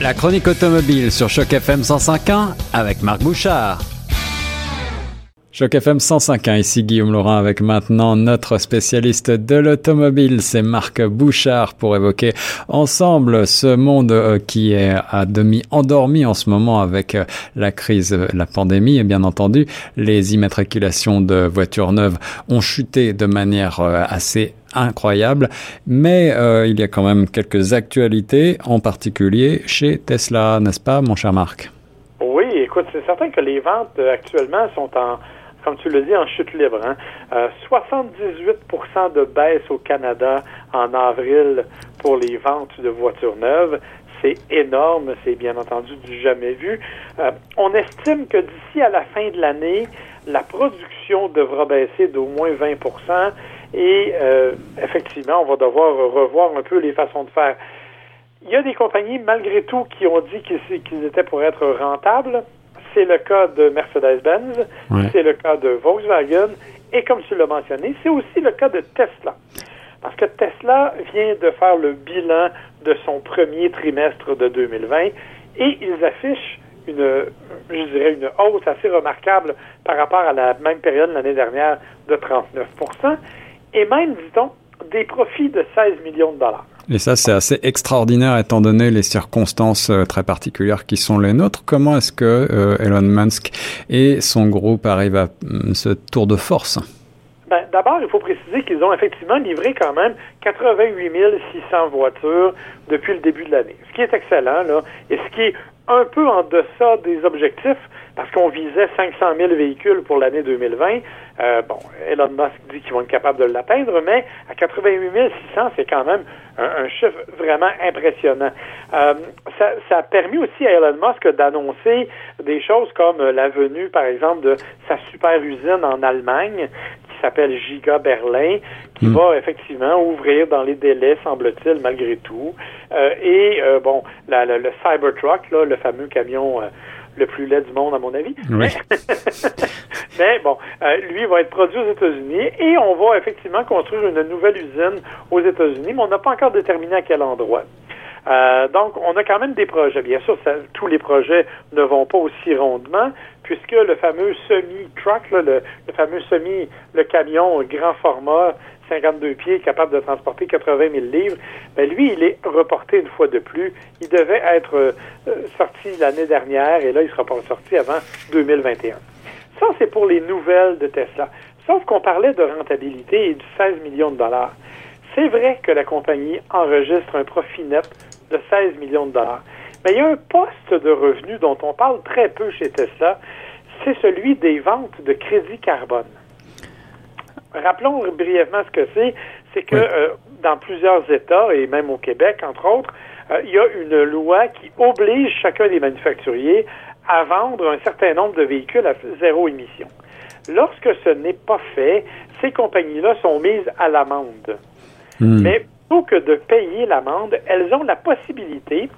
La chronique automobile sur Choc FM 105.1 avec Marc Bouchard. Choc FM 105.1, ici Guillaume Laurent avec maintenant notre spécialiste de l'automobile, c'est Marc Bouchard pour évoquer ensemble ce monde euh, qui est à demi endormi en ce moment avec euh, la crise, la pandémie et bien entendu les immatriculations de voitures neuves ont chuté de manière euh, assez incroyable, mais il y a quand même quelques actualités, en particulier chez Tesla, n'est-ce pas, mon cher Marc? Oui, écoute, c'est certain que les ventes actuellement sont en comme tu le dis, en chute libre. Hein? 78% euh, de baisse au Canada en avril pour les ventes de voitures neuves. C'est énorme, c'est bien entendu du jamais vu. Euh, on estime que d'ici à la fin de l'année, la production devra baisser d'au moins 20 et euh, effectivement, on va devoir revoir un peu les façons de faire. Il y a des compagnies, malgré tout, qui ont dit qu'ils étaient pour être rentables. C'est le cas de Mercedes-Benz, c'est le cas de Volkswagen, et comme tu l'as mentionné, c'est aussi le cas de Tesla. Parce que Tesla vient de faire le bilan de son premier trimestre de 2020 et ils affichent une, je dirais, une hausse assez remarquable par rapport à la même période l'année dernière de 39 et même, dit-on, des profits de 16 millions de dollars. Et ça, c'est assez extraordinaire étant donné les circonstances euh, très particulières qui sont les nôtres. Comment est-ce que euh, Elon Musk et son groupe arrivent à euh, ce tour de force? Ben, D'abord, il faut préciser qu'ils ont effectivement livré quand même 88 600 voitures depuis le début de l'année, ce qui est excellent, là, et ce qui est un peu en deçà des objectifs parce qu'on visait 500 000 véhicules pour l'année 2020. Euh, bon, Elon Musk dit qu'ils vont être capables de l'atteindre, mais à 88 600, c'est quand même un, chiffre vraiment impressionnant. Euh, ça, ça, a permis aussi à Elon Musk d'annoncer des choses comme la venue, par exemple, de sa super usine en Allemagne, qui s'appelle Giga Berlin, qui hmm. va effectivement ouvrir dans les délais, semble-t-il, malgré tout. Euh, et euh, bon, la, le Cybertruck, là, le fameux camion euh, le plus laid du monde, à mon avis. Oui. Mais bon, euh, lui va être produit aux États-Unis et on va effectivement construire une nouvelle usine aux États-Unis, mais on n'a pas encore déterminé à quel endroit. Euh, donc, on a quand même des projets. Bien sûr, tous les projets ne vont pas aussi rondement, puisque le fameux semi-truck, le, le fameux semi, le camion grand format 52 pieds, capable de transporter 80 000 livres, ben lui, il est reporté une fois de plus. Il devait être euh, sorti l'année dernière et là, il sera pas sorti avant 2021. Ça, c'est pour les nouvelles de Tesla. Sauf qu'on parlait de rentabilité et de 16 millions de dollars. C'est vrai que la compagnie enregistre un profit net de 16 millions de dollars. Mais il y a un poste de revenu dont on parle très peu chez Tesla, c'est celui des ventes de crédit carbone. Rappelons brièvement ce que c'est. C'est que euh, dans plusieurs États, et même au Québec, entre autres, euh, il y a une loi qui oblige chacun des manufacturiers à vendre un certain nombre de véhicules à zéro émission. Lorsque ce n'est pas fait, ces compagnies-là sont mises à l'amende. Hmm. Mais plutôt que de payer l'amende, elles ont la possibilité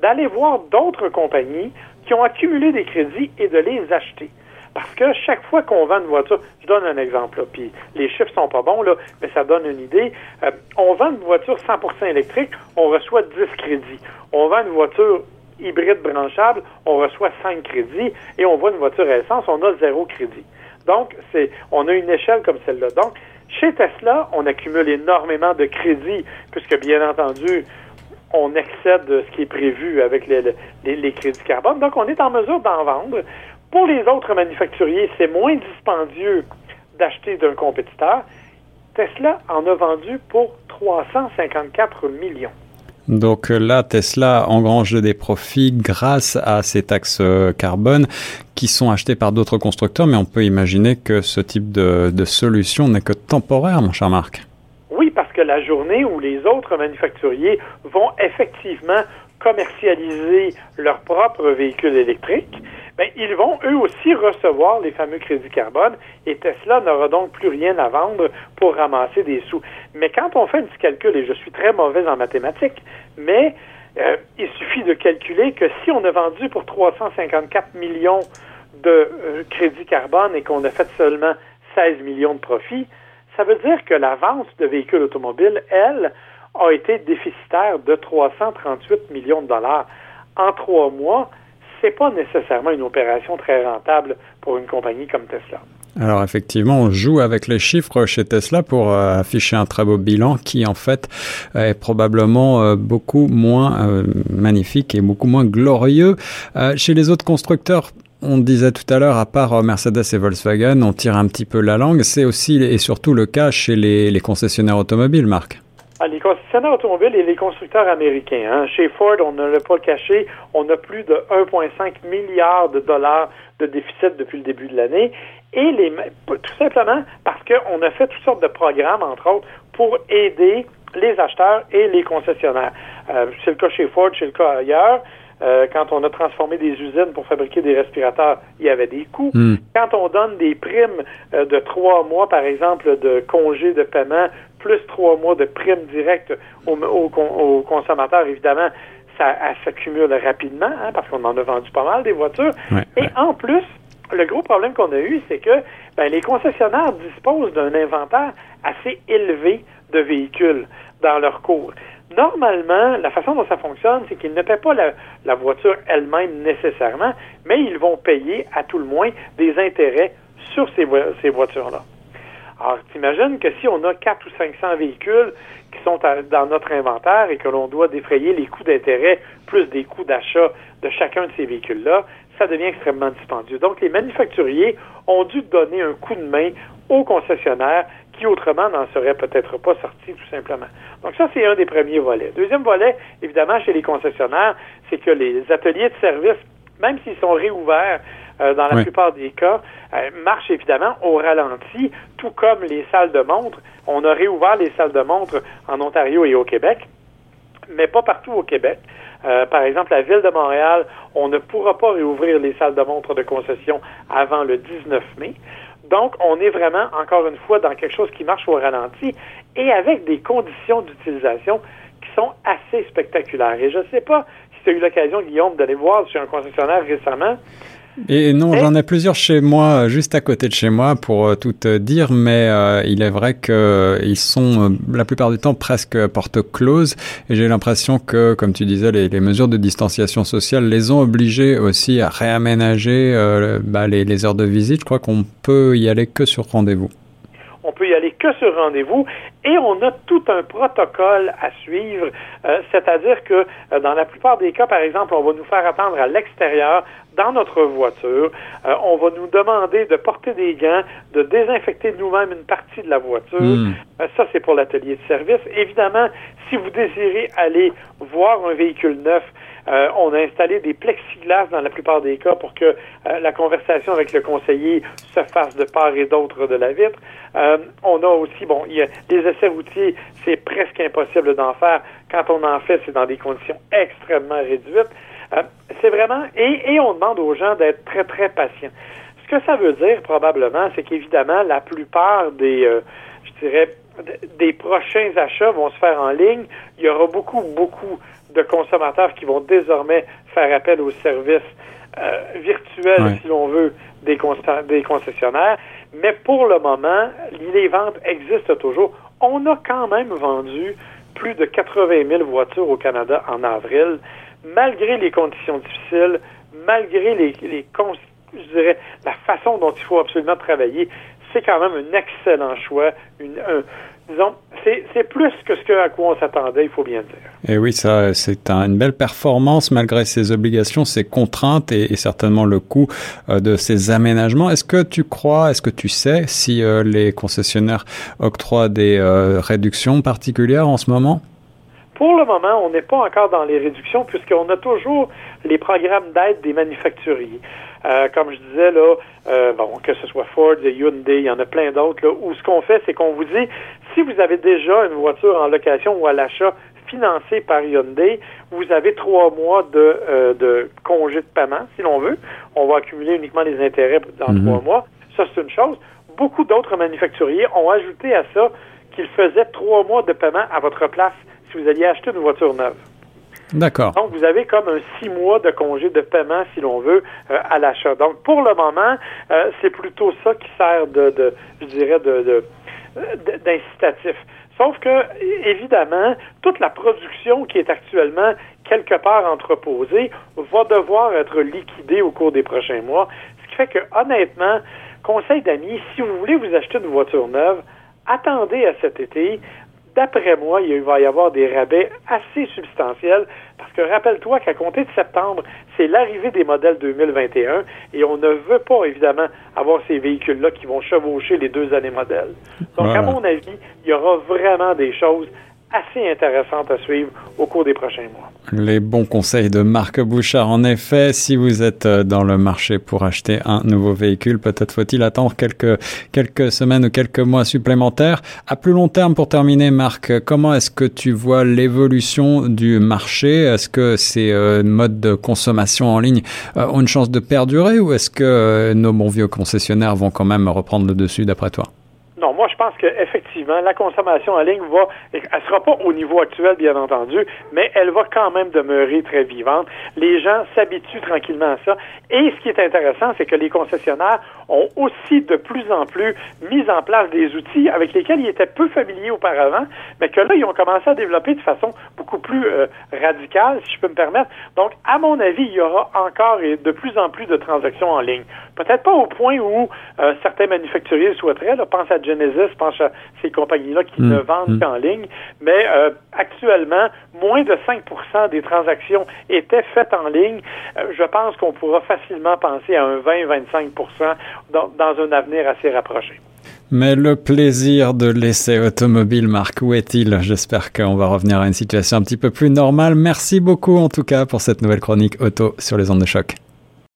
d'aller voir d'autres compagnies qui ont accumulé des crédits et de les acheter. Parce que chaque fois qu'on vend une voiture, je donne un exemple, là, puis les chiffres sont pas bons, là, mais ça donne une idée. Euh, on vend une voiture 100% électrique, on reçoit 10 crédits. On vend une voiture hybride branchable, on reçoit 5 crédits, et on vend une voiture à essence, on a zéro crédit. Donc, c'est, on a une échelle comme celle-là. Donc, chez Tesla, on accumule énormément de crédits, puisque bien entendu, on excède ce qui est prévu avec les, les, crédits carbone. Donc, on est en mesure d'en vendre. Pour les autres manufacturiers, c'est moins dispendieux d'acheter d'un compétiteur. Tesla en a vendu pour 354 millions. Donc euh, là, Tesla engrange des profits grâce à ces taxes euh, carbone qui sont achetées par d'autres constructeurs, mais on peut imaginer que ce type de, de solution n'est que temporaire, mon cher Marc. Oui, parce que la journée où les autres manufacturiers vont effectivement commercialiser leurs propres véhicules électriques, ben, ils vont eux aussi recevoir les fameux crédits carbone et Tesla n'aura donc plus rien à vendre pour ramasser des sous. Mais quand on fait un petit calcul, et je suis très mauvaise en mathématiques, mais euh, il suffit de calculer que si on a vendu pour 354 millions de euh, crédits carbone et qu'on a fait seulement 16 millions de profits, ça veut dire que la vente de véhicules automobiles, elle, a été déficitaire de 338 millions de dollars. en trois mois, c'est pas nécessairement une opération très rentable pour une compagnie comme Tesla. Alors effectivement, on joue avec les chiffres chez Tesla pour euh, afficher un très beau bilan qui en fait est probablement euh, beaucoup moins euh, magnifique et beaucoup moins glorieux. chez les autres constructeurs, on disait tout à l'heure, à part Mercedes et Volkswagen, on tire un petit peu la langue. C'est aussi et surtout le cas chez les, concessionnaires automobiles, Marc. Les concessionnaires automobiles et les constructeurs américains. Hein. Chez Ford, on ne l'a pas caché, on a plus de 1,5 milliard de dollars de déficit depuis le début de l'année et les, tout simplement parce qu'on a fait toutes sortes de programmes, entre autres, pour aider les acheteurs et les concessionnaires. Euh, c'est le cas chez Ford, c'est le cas ailleurs. Euh, quand on a transformé des usines pour fabriquer des respirateurs, il y avait des coûts. Hmm. Quand on donne des primes euh, de trois mois, par exemple, de congés de paiement, plus trois mois de primes directes aux, consommateurs, évidemment, ça, s'accumule rapidement, hein, parce qu'on en a vendu pas mal des voitures. et en plus, le gros problème qu'on a eu, c'est que ben, les concessionnaires disposent d'un inventaire assez élevé de véhicules dans leur cours. Normalement, la façon dont ça fonctionne, c'est qu'ils ne paient pas la, voiture elle-même nécessairement, mais ils vont payer à tout le moins des intérêts sur ces, voitures-là. Alors, t'imagines que si on a 4 ou 500 véhicules qui sont dans notre inventaire et que l'on doit défrayer les coûts d'intérêt plus des coûts d'achat de chacun de ces véhicules-là, ça devient extrêmement dispendieux. Donc, les manufacturiers ont dû donner un coup de main aux concessionnaires qui autrement n'en seraient peut-être pas sortis tout simplement. Donc ça, c'est un des premiers volets. Deuxième volet, évidemment, chez les concessionnaires, c'est que les ateliers de service, même s'ils sont réouverts euh, dans la plupart des cas, euh, marchent évidemment au ralenti, tout comme les salles de montre. On a réouvert les salles de montre en Ontario et au Québec, mais pas partout au Québec. Euh, par exemple, la ville de Montréal, on ne pourra pas réouvrir les salles de montre de concession avant le 19 mai. Donc, on est vraiment, encore une fois, dans quelque chose qui marche au ralenti et avec des conditions d'utilisation qui sont assez spectaculaires. Et je ne sais pas si tu as eu l'occasion, Guillaume, d'aller voir sur un concessionnaire récemment. Et non, j'en ai plusieurs chez moi, juste à côté de chez moi, pour euh, tout te dire, mais euh, il est vrai qu'ils euh, sont la plupart du temps presque porte close, et j'ai l'impression que, comme tu disais, les, mesures de distanciation sociale les ont obligés aussi à réaménager bah, les, les heures de visite. Je crois qu'on peut y aller que sur rendez-vous on peut y aller que sur rendez-vous et on a tout un protocole à suivre, euh, c'est-à-dire que euh, dans la plupart des cas, par exemple, on va nous faire attendre à l'extérieur dans notre voiture, euh, on va nous demander de porter des gants, de désinfecter nous-mêmes une partie de la voiture. Hmm. ça, c'est pour l'atelier de service. Évidemment, si vous désirez aller voir un véhicule neuf, euh, on a installé des plexiglas dans la plupart des cas pour que euh, la conversation avec le conseiller se fasse de part et d'autre de la vitre. Euh, on a aussi, bon, il y a des essais routiers, c'est presque impossible d'en faire. Quand on en fait, c'est dans des conditions extrêmement réduites. c'est vraiment, et, et on demande aux gens d'être très, très patients. Ce que ça veut dire, probablement, c'est qu'évidemment, la plupart des, je dirais, des prochains achats vont se faire en ligne. Il y aura beaucoup, beaucoup de consommateurs qui vont désormais faire appel aux services euh, virtuels, si l'on veut, des, des concessionnaires. Mais pour le moment, les ventes existent toujours. On a quand même vendu plus de 80 000 voitures au Canada en avril, malgré les conditions difficiles, malgré les, les je dirais, la façon dont il faut absolument travailler. C'est quand même un excellent choix, une, un, disons, c'est plus que ce à quoi on s'attendait, il faut bien dire. Et oui, ça, c'est une belle performance malgré ses obligations, ses contraintes et, certainement le coût euh, de ces aménagements. Est-ce que tu crois, est-ce que tu sais si euh, les concessionnaires octroient des euh, réductions particulières en ce moment? Pour le moment, on n'est pas encore dans les réductions puisqu'on a toujours les programmes d'aide des manufacturiers. Euh, comme je disais, là, euh, bon, que ce soit Ford, Hyundai, il y en a plein d'autres, là, où ce qu'on fait, c'est qu'on vous dit, si vous avez déjà une voiture en location ou à l'achat financée par Hyundai, vous avez trois mois de, euh, de congé de paiement, si l'on veut. On va accumuler uniquement les intérêts dans mhm. trois mois. Ça, c'est une chose. Beaucoup d'autres manufacturiers ont ajouté à ça qu'ils faisaient trois mois de paiement à votre place si vous alliez acheter une voiture neuve. D'accord. Donc, vous avez comme un six mois de congé de paiement, si l'on veut, euh, à l'achat. Donc, pour le moment, euh, c'est plutôt ça qui sert de, de je dirais, de, d'incitatif. Sauf que, évidemment, toute la production qui est actuellement quelque part entreposée va devoir être liquidée au cours des prochains mois. Ce qui fait que, honnêtement, conseil d'amis, si vous voulez vous acheter une voiture neuve, attendez à cet été. D'après moi, il va y avoir des rabais assez substantiels parce que rappelle-toi qu'à compter de septembre, c'est l'arrivée des modèles 2021 et on ne veut pas évidemment avoir ces véhicules-là qui vont chevaucher les deux années modèles. Donc, à mon avis, il y aura vraiment des choses assez intéressante à suivre au cours des prochains mois. Les bons conseils de Marc Bouchard. En effet, si vous êtes euh, dans le marché pour acheter un nouveau véhicule, peut-être faut-il attendre quelques, quelques semaines ou quelques mois supplémentaires. À plus long terme, pour terminer, Marc, comment est-ce que tu vois l'évolution du marché? Est-ce que ces euh, modes de consommation en ligne euh, ont une chance de perdurer ou est-ce que nos bons vieux concessionnaires vont quand même reprendre le dessus d'après toi? Non, moi je pense qu'effectivement, la consommation en ligne va, elle sera pas au niveau actuel, bien entendu, mais elle va quand même demeurer très vivante. Les gens s'habituent tranquillement à ça. Et ce qui est intéressant, c'est que les concessionnaires ont aussi de plus en plus mis en place des outils avec lesquels ils étaient peu familiers auparavant, mais que là, ils ont commencé à développer de façon beaucoup plus euh, radicale, si je peux me permettre. Donc, à mon avis, il y aura encore et de plus en plus de transactions en ligne. Peut-être pas au point où euh, certains manufacturiers souhaiteraient, là, pense à Genesis, pense à ces compagnies-là qui mm. ne vendent mm. qu'en ligne, mais euh, actuellement, moins de 5% des transactions étaient faites en ligne. Euh, je pense qu'on pourra facilement penser à un 20-25 dans, dans un avenir assez rapproché. Mais le plaisir de l'essai automobile, Marc, où est-il? J'espère qu'on va revenir à une situation un petit peu plus normale. Merci beaucoup en tout cas pour cette nouvelle chronique auto sur les ondes de choc.